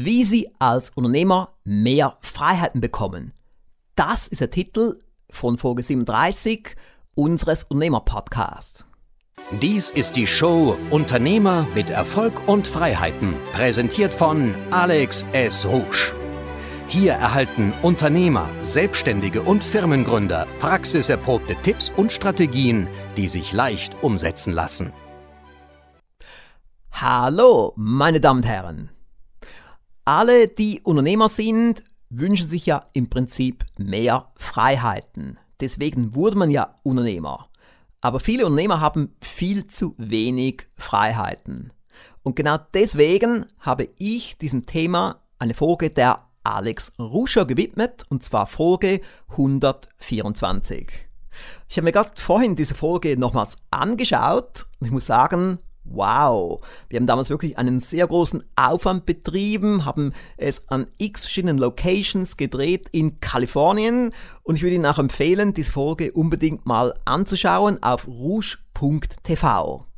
Wie Sie als Unternehmer mehr Freiheiten bekommen. Das ist der Titel von Folge 37 unseres Unternehmer-Podcasts. Dies ist die Show Unternehmer mit Erfolg und Freiheiten, präsentiert von Alex S. Rouge. Hier erhalten Unternehmer, Selbstständige und Firmengründer praxiserprobte Tipps und Strategien, die sich leicht umsetzen lassen. Hallo, meine Damen und Herren. Alle, die Unternehmer sind, wünschen sich ja im Prinzip mehr Freiheiten. Deswegen wurde man ja Unternehmer. Aber viele Unternehmer haben viel zu wenig Freiheiten. Und genau deswegen habe ich diesem Thema eine Folge der Alex Ruscher gewidmet, und zwar Folge 124. Ich habe mir gerade vorhin diese Folge nochmals angeschaut und ich muss sagen, Wow, wir haben damals wirklich einen sehr großen Aufwand betrieben, haben es an x verschiedenen Locations gedreht in Kalifornien und ich würde Ihnen auch empfehlen, diese Folge unbedingt mal anzuschauen auf rouge.tv.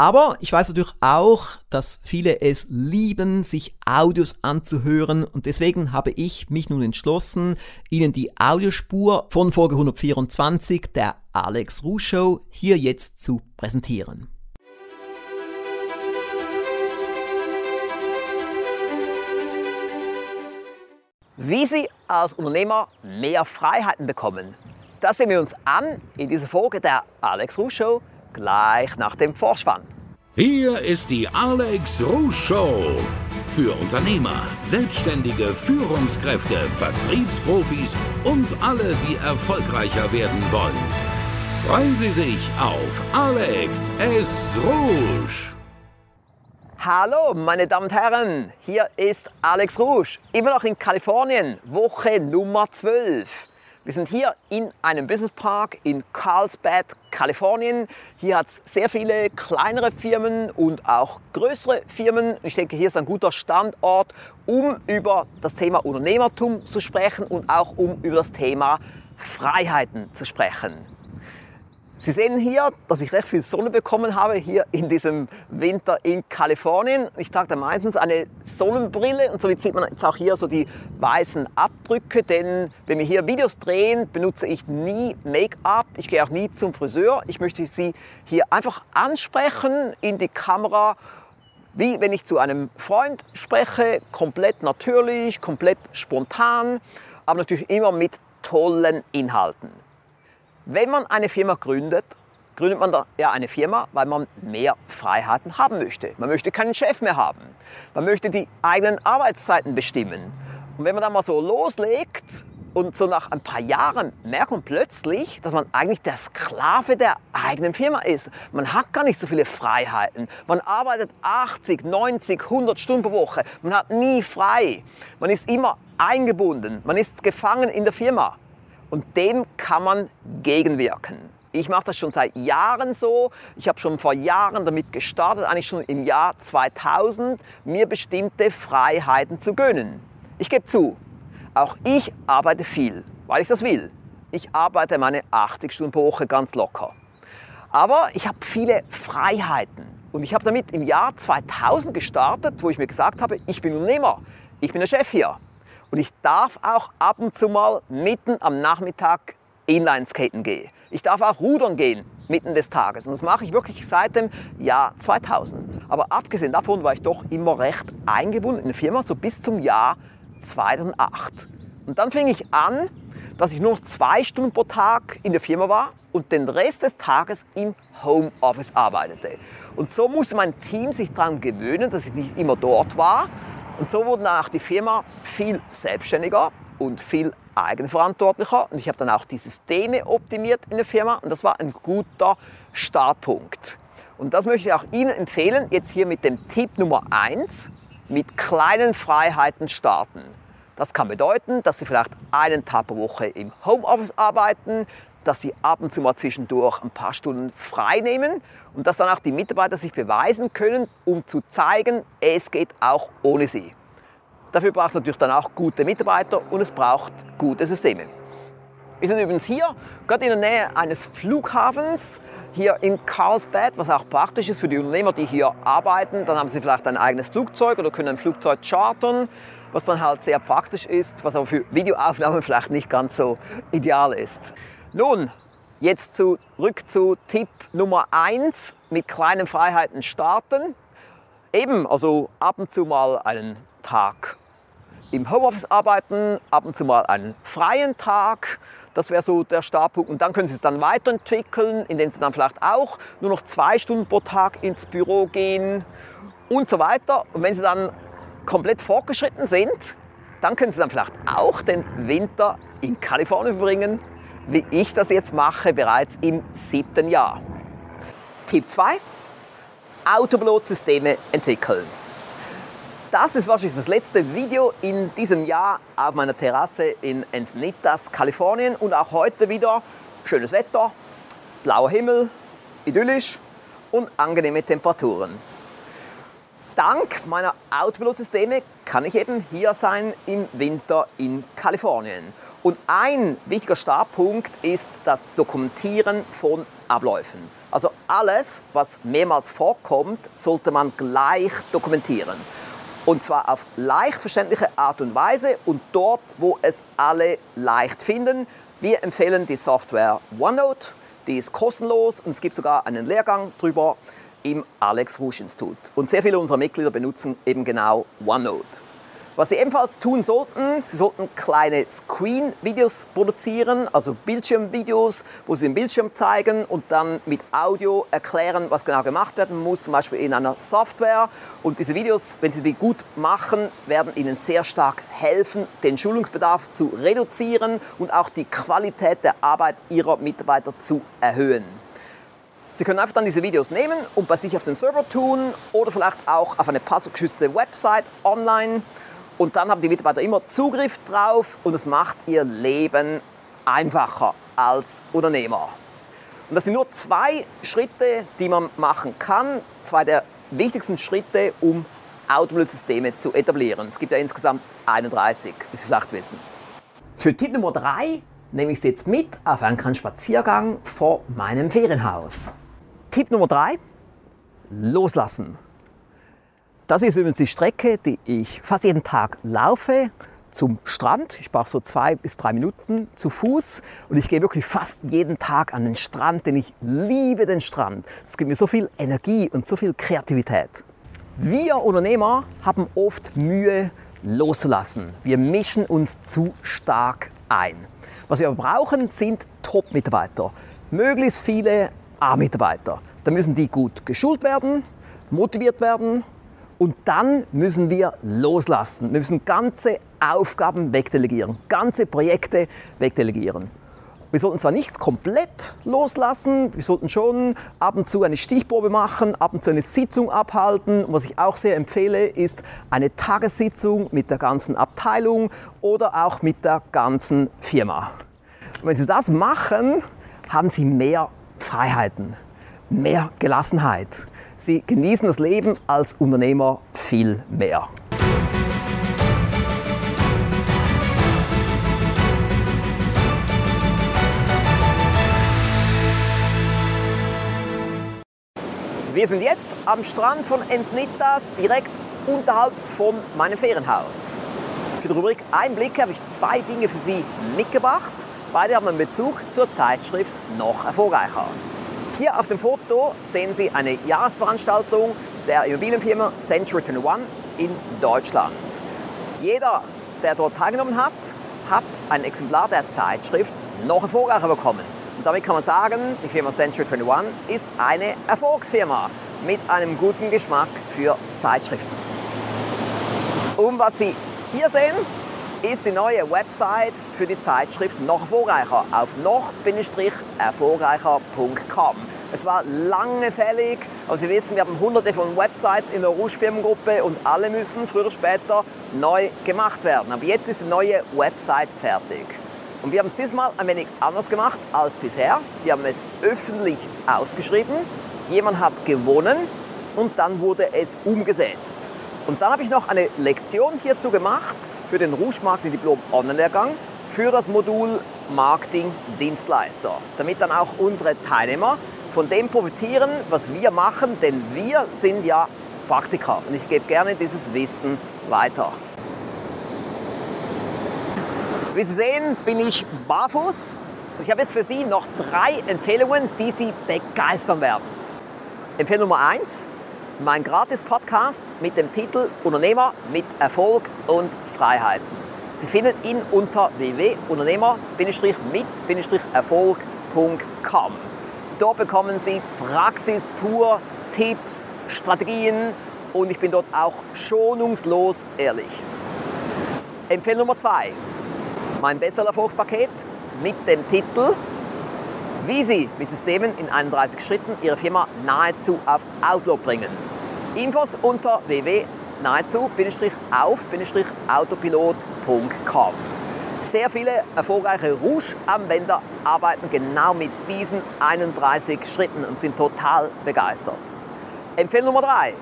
Aber ich weiß natürlich auch, dass viele es lieben, sich Audios anzuhören und deswegen habe ich mich nun entschlossen, Ihnen die Audiospur von Folge 124 der Alex Rouge Show hier jetzt zu präsentieren. Wie Sie als Unternehmer mehr Freiheiten bekommen, das sehen wir uns an in dieser Folge der Alex Rouge Show gleich nach dem Vorspann. Hier ist die Alex Rouge Show. Für Unternehmer, Selbstständige, Führungskräfte, Vertriebsprofis und alle, die erfolgreicher werden wollen. Freuen Sie sich auf Alex S. Rouge. Hallo, meine Damen und Herren, hier ist Alex Rouge, immer noch in Kalifornien, Woche Nummer 12. Wir sind hier in einem Business Park in Carlsbad, Kalifornien. Hier hat es sehr viele kleinere Firmen und auch größere Firmen. Ich denke, hier ist ein guter Standort, um über das Thema Unternehmertum zu sprechen und auch um über das Thema Freiheiten zu sprechen. Sie sehen hier, dass ich recht viel Sonne bekommen habe, hier in diesem Winter in Kalifornien. Ich trage da meistens eine Sonnenbrille und somit sieht man jetzt auch hier so die weißen Abdrücke, denn wenn wir hier Videos drehen, benutze ich nie Make-up, ich gehe auch nie zum Friseur. Ich möchte Sie hier einfach ansprechen in die Kamera, wie wenn ich zu einem Freund spreche, komplett natürlich, komplett spontan, aber natürlich immer mit tollen Inhalten. Wenn man eine Firma gründet, gründet man ja eine Firma, weil man mehr Freiheiten haben möchte. Man möchte keinen Chef mehr haben. Man möchte die eigenen Arbeitszeiten bestimmen. Und wenn man dann mal so loslegt und so nach ein paar Jahren merkt man plötzlich, dass man eigentlich der Sklave der eigenen Firma ist. Man hat gar nicht so viele Freiheiten. Man arbeitet 80, 90, 100 Stunden pro Woche. Man hat nie frei. Man ist immer eingebunden. Man ist gefangen in der Firma. Und dem kann man gegenwirken. Ich mache das schon seit Jahren so. Ich habe schon vor Jahren damit gestartet, eigentlich schon im Jahr 2000, mir bestimmte Freiheiten zu gönnen. Ich gebe zu, auch ich arbeite viel, weil ich das will. Ich arbeite meine 80 Stunden pro Woche ganz locker. Aber ich habe viele Freiheiten. Und ich habe damit im Jahr 2000 gestartet, wo ich mir gesagt habe, ich bin Unternehmer, ich bin der Chef hier. Und ich darf auch ab und zu mal mitten am Nachmittag Inlineskaten gehen. Ich darf auch rudern gehen mitten des Tages. Und das mache ich wirklich seit dem Jahr 2000. Aber abgesehen davon war ich doch immer recht eingebunden in der Firma, so bis zum Jahr 2008. Und dann fing ich an, dass ich nur zwei Stunden pro Tag in der Firma war und den Rest des Tages im Homeoffice arbeitete. Und so musste mein Team sich daran gewöhnen, dass ich nicht immer dort war, und so wurde dann auch die Firma viel selbstständiger und viel eigenverantwortlicher. Und ich habe dann auch die Systeme optimiert in der Firma und das war ein guter Startpunkt. Und das möchte ich auch Ihnen empfehlen, jetzt hier mit dem Tipp Nummer 1, mit kleinen Freiheiten starten. Das kann bedeuten, dass Sie vielleicht einen Tag pro Woche im Homeoffice arbeiten, dass sie ab und zu mal zwischendurch ein paar Stunden frei nehmen und dass dann auch die Mitarbeiter sich beweisen können, um zu zeigen, es geht auch ohne sie. Dafür braucht es natürlich dann auch gute Mitarbeiter und es braucht gute Systeme. Wir sind übrigens hier, gerade in der Nähe eines Flughafens, hier in Carlsbad, was auch praktisch ist für die Unternehmer, die hier arbeiten. Dann haben sie vielleicht ein eigenes Flugzeug oder können ein Flugzeug chartern, was dann halt sehr praktisch ist, was aber für Videoaufnahmen vielleicht nicht ganz so ideal ist. Nun, jetzt zurück zu Tipp Nummer 1, mit kleinen Freiheiten starten. Eben, also ab und zu mal einen Tag im Homeoffice arbeiten, ab und zu mal einen freien Tag. Das wäre so der Startpunkt. Und dann können Sie es dann weiterentwickeln, indem Sie dann vielleicht auch nur noch zwei Stunden pro Tag ins Büro gehen und so weiter. Und wenn Sie dann komplett fortgeschritten sind, dann können Sie dann vielleicht auch den Winter in Kalifornien verbringen, wie ich das jetzt mache, bereits im siebten Jahr. Tipp 2. Autopilotsysteme entwickeln. Das ist wahrscheinlich das letzte Video in diesem Jahr auf meiner Terrasse in Encinitas, Kalifornien. Und auch heute wieder schönes Wetter, blauer Himmel, idyllisch und angenehme Temperaturen. Dank meiner Autopilotsysteme kann ich eben hier sein im Winter in Kalifornien. Und ein wichtiger Startpunkt ist das Dokumentieren von Abläufen. Also alles, was mehrmals vorkommt, sollte man gleich dokumentieren. Und zwar auf leicht verständliche Art und Weise und dort, wo es alle leicht finden. Wir empfehlen die Software OneNote. Die ist kostenlos und es gibt sogar einen Lehrgang drüber im Alex Rouge Institut. Und sehr viele unserer Mitglieder benutzen eben genau OneNote. Was Sie ebenfalls tun sollten, Sie sollten kleine Screen-Videos produzieren, also Bildschirmvideos, wo Sie den Bildschirm zeigen und dann mit Audio erklären, was genau gemacht werden muss, zum Beispiel in einer Software. Und diese Videos, wenn Sie die gut machen, werden Ihnen sehr stark helfen, den Schulungsbedarf zu reduzieren und auch die Qualität der Arbeit Ihrer Mitarbeiter zu erhöhen. Sie können einfach dann diese Videos nehmen und bei sich auf den Server tun oder vielleicht auch auf eine passwortgeschützte Website online und dann haben die Mitarbeiter immer Zugriff drauf und es macht ihr Leben einfacher als Unternehmer. Und das sind nur zwei Schritte, die man machen kann. Zwei der wichtigsten Schritte, um Automobilsysteme zu etablieren. Es gibt ja insgesamt 31, wie Sie vielleicht wissen. Für Tipp Nummer 3 nehme ich Sie jetzt mit auf einen kleinen Spaziergang vor meinem Ferienhaus. Tipp Nummer 3, loslassen. Das ist übrigens die Strecke, die ich fast jeden Tag laufe zum Strand. Ich brauche so zwei bis drei Minuten zu Fuß und ich gehe wirklich fast jeden Tag an den Strand, denn ich liebe den Strand. Es gibt mir so viel Energie und so viel Kreativität. Wir Unternehmer haben oft Mühe loszulassen. Wir mischen uns zu stark ein. Was wir aber brauchen, sind Top-Mitarbeiter. Möglichst viele A-Mitarbeiter. Da müssen die gut geschult werden, motiviert werden und dann müssen wir loslassen. Wir müssen ganze Aufgaben wegdelegieren, ganze Projekte wegdelegieren. Wir sollten zwar nicht komplett loslassen, wir sollten schon ab und zu eine Stichprobe machen, ab und zu eine Sitzung abhalten. Und was ich auch sehr empfehle, ist eine Tagessitzung mit der ganzen Abteilung oder auch mit der ganzen Firma. Und wenn Sie das machen, haben Sie mehr Freiheiten, mehr Gelassenheit. Sie genießen das Leben als Unternehmer viel mehr. Wir sind jetzt am Strand von Encinitas, direkt unterhalb von meinem Ferienhaus. Für die Rubrik Einblicke habe ich zwei Dinge für Sie mitgebracht. Beide haben einen Bezug zur Zeitschrift Noch erfolgreicher. Hier auf dem Foto sehen Sie eine Jahresveranstaltung der Immobilienfirma Century 21 in Deutschland. Jeder, der dort teilgenommen hat, hat ein Exemplar der Zeitschrift noch erfolgreicher bekommen. Und damit kann man sagen, die Firma Century 21 ist eine Erfolgsfirma mit einem guten Geschmack für Zeitschriften. Und was Sie hier sehen, ist die neue Website für die Zeitschrift noch erfolgreicher auf noch-erfolgreicher.com. Es war lange fällig, aber Sie wissen, wir haben hunderte von Websites in der Rouge-Firmengruppe und alle müssen früher oder später neu gemacht werden. Aber jetzt ist die neue Website fertig. Und wir haben es diesmal ein wenig anders gemacht als bisher. Wir haben es öffentlich ausgeschrieben, jemand hat gewonnen und dann wurde es umgesetzt. Und dann habe ich noch eine Lektion hierzu gemacht für den Rouge Marketing Diplom Online-Lehrgang für das Modul Marketing Dienstleister, damit dann auch unsere Teilnehmer von dem profitieren, was wir machen, denn wir sind ja Praktiker und ich gebe gerne dieses Wissen weiter. Wie Sie sehen, bin ich barfuß und ich habe jetzt für Sie noch drei Empfehlungen, die Sie begeistern werden. Empfehlung Nummer eins: mein Gratis-Podcast mit dem Titel Unternehmer mit Erfolg und Freiheiten. Sie finden ihn unter www.unternehmer-mit-erfolg.com. Dort bekommen Sie Praxis pur, Tipps, Strategien und ich bin dort auch schonungslos ehrlich. Empfehlung Nummer zwei: mein Bestseller-Erfolgspaket mit dem Titel wie Sie mit Systemen in 31 Schritten Ihre Firma nahezu auf Outlook bringen. Infos unter www.nahezu-auf-autopilot.com. Sehr viele erfolgreiche Rouge-Anwender arbeiten genau mit diesen 31 Schritten und sind total begeistert. Empfehlung Nummer 3.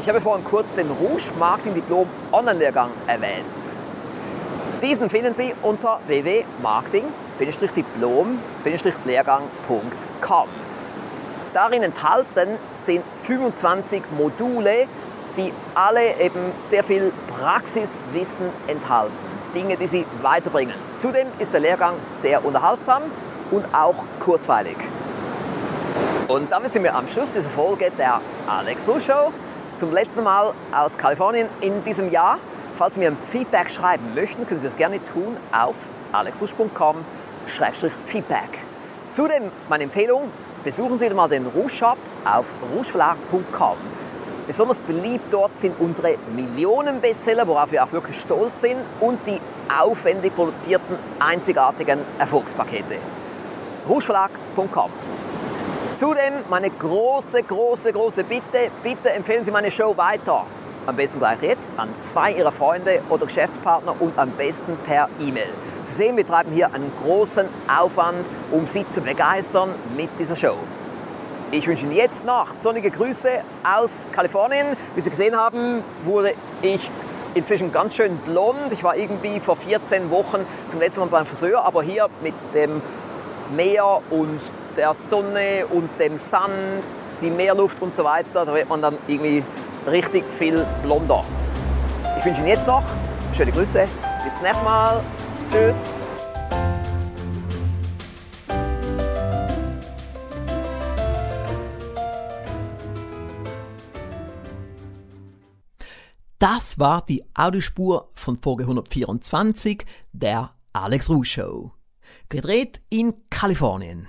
Ich habe vorhin kurz den Rouge Marketing Diplom Online-Lehrgang erwähnt. Diesen finden Sie unter www.marketing-diplom-lehrgang.com. Darin enthalten sind 25 Module, die alle eben sehr viel Praxiswissen enthalten. Dinge, die Sie weiterbringen. Zudem ist der Lehrgang sehr unterhaltsam und auch kurzweilig. Und damit sind wir am Schluss dieser Folge der Alex Ruhl Show. Zum letzten Mal aus Kalifornien in diesem Jahr. Falls Sie mir ein Feedback schreiben möchten, können Sie das gerne tun auf alexrusch.com-feedback. Zudem meine Empfehlung, besuchen Sie mal den Rouge Shop auf rougeverlag.com. Besonders beliebt dort sind unsere Millionen-Bestseller, worauf wir auch wirklich stolz sind, und die aufwendig produzierten, einzigartigen Erfolgspakete. rougeverlag.com Zudem meine große, große, große Bitte, bitte empfehlen Sie meine Show weiter am besten gleich jetzt an zwei Ihrer Freunde oder Geschäftspartner und am besten per E-Mail. Sie sehen, wir treiben hier einen großen Aufwand, um Sie zu begeistern mit dieser Show. Ich wünsche Ihnen jetzt noch sonnige Grüße aus Kalifornien. Wie Sie gesehen haben, wurde ich inzwischen ganz schön blond. Ich war irgendwie vor 14 Wochen zum letzten Mal beim Friseur, aber hier mit dem Meer und der Sonne und dem Sand, die Meerluft und so weiter, da wird man dann irgendwie richtig viel blonder. Ich wünsche Ihnen jetzt noch schöne Grüße. Bis zum nächsten Mal. Tschüss. Das war die Audiospur von Folge 124 der Alex Ruh Show. Gedreht in Kalifornien.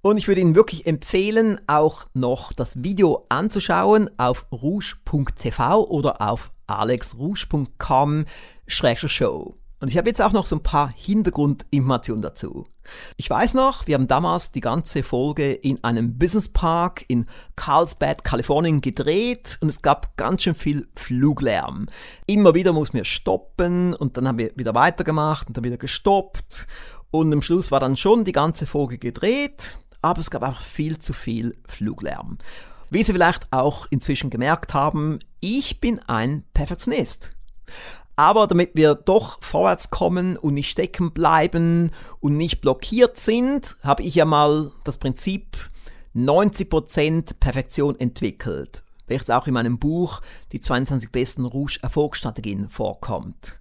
Und ich würde Ihnen wirklich empfehlen, auch noch das Video anzuschauen auf rouge.tv oder auf alexrouge.com-show. Und ich habe jetzt auch noch so ein paar Hintergrundinformationen dazu. Ich weiß noch, wir haben damals die ganze Folge in einem Business Park in Carlsbad, Kalifornien gedreht und es gab ganz schön viel Fluglärm. Immer wieder mussten wir stoppen und dann haben wir wieder weitergemacht und dann wieder gestoppt. Und am Schluss war dann schon die ganze Folge gedreht aber es gab einfach viel zu viel Fluglärm. Wie Sie vielleicht auch inzwischen gemerkt haben, ich bin ein Perfektionist. Aber damit wir doch vorwärts kommen und nicht stecken bleiben und nicht blockiert sind, habe ich ja mal das Prinzip 90% Perfektion entwickelt, welches auch in meinem Buch Die 22 besten Rouge-Erfolgsstrategien vorkommt.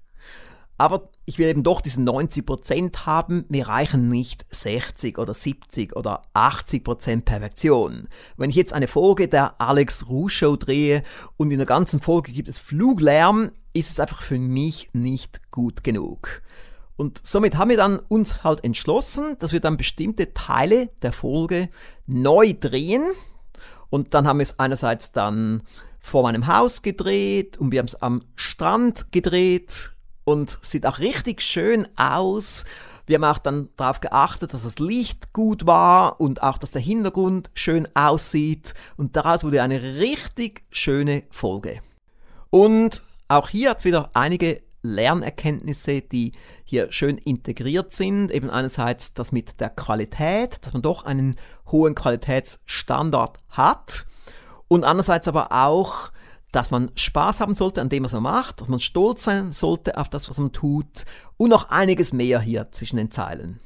Aber ich will eben doch diesen 90% haben, mir reichen nicht 60 oder 70 oder 80% Perfektion. Wenn ich jetzt eine Folge der Alex Rouge Show drehe und in der ganzen Folge gibt es Fluglärm, ist es einfach für mich nicht gut genug. Und somit haben wir dann uns halt entschlossen, dass wir dann bestimmte Teile der Folge neu drehen. Und dann haben wir es einerseits dann vor meinem Haus gedreht und wir haben es am Strand gedreht und sieht auch richtig schön aus. Wir haben auch dann darauf geachtet, dass das Licht gut war und auch, dass der Hintergrund schön aussieht. Und daraus wurde eine richtig schöne Folge. Und auch hier hat es wieder einige Lernerkenntnisse, die hier schön integriert sind. Eben einerseits das mit der Qualität, dass man doch einen hohen Qualitätsstandard hat. Und andererseits aber auch dass man Spaß haben sollte an dem, was man macht, dass man stolz sein sollte auf das, was man tut und noch einiges mehr hier zwischen den Zeilen.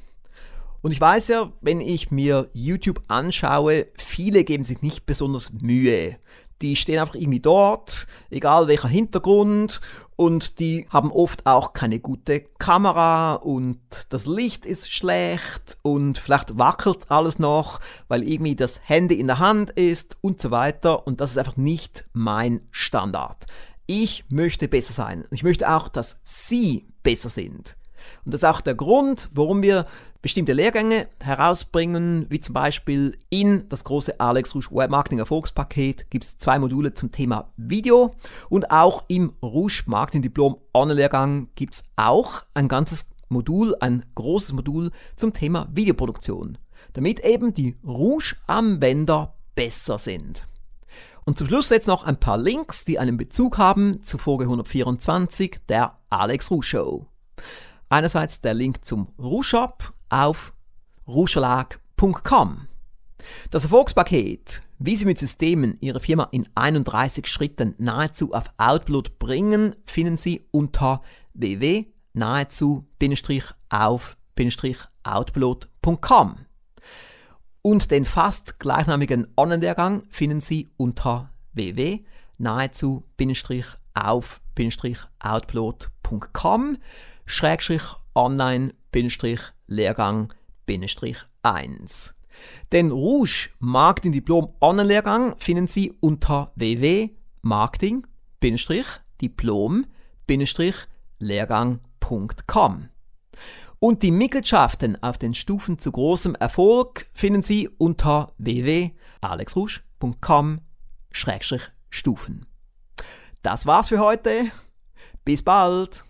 Und ich weiß ja, wenn ich mir YouTube anschaue, viele geben sich nicht besonders Mühe. Die stehen einfach irgendwie dort, egal welcher Hintergrund, und die haben oft auch keine gute Kamera und das Licht ist schlecht und vielleicht wackelt alles noch, weil irgendwie das Handy in der Hand ist und so weiter. Und das ist einfach nicht mein Standard. Ich möchte besser sein. Ich möchte auch, dass Sie besser sind. Und das ist auch der Grund, warum wir bestimmte Lehrgänge herausbringen, wie zum Beispiel in das große Alex Rouge Webmarketing Erfolgspaket gibt es zwei Module zum Thema Video und auch im Rouge Marketing Diplom Online-Lehrgang gibt es auch ein ganzes Modul, ein großes Modul zum Thema Videoproduktion, damit eben die Rouge-Anwender besser sind. Und zum Schluss jetzt noch ein paar Links, die einen Bezug haben zu Folge 124 der Alex Rouge Show. Einerseits der Link zum Rouge-Shop, auf ruschverlag.com. Das Erfolgspaket, wie Sie mit Systemen Ihre Firma in 31 Schritten nahezu auf Outload bringen, finden Sie unter www.nahezu-auf-outload.com. Und den fast gleichnamigen Online-Lehrgang finden Sie unter www.nahezu-auf-outload.com Online-Lehrgang-1. Den Rouge Marketing Diplom Online-Lehrgang finden Sie unter www.marketing-diplom-lehrgang.com. Und die Mitgliedschaften auf den Stufen zu großem Erfolg finden Sie unter www.alexrouge.com-stufen. Das war's für heute. Bis bald!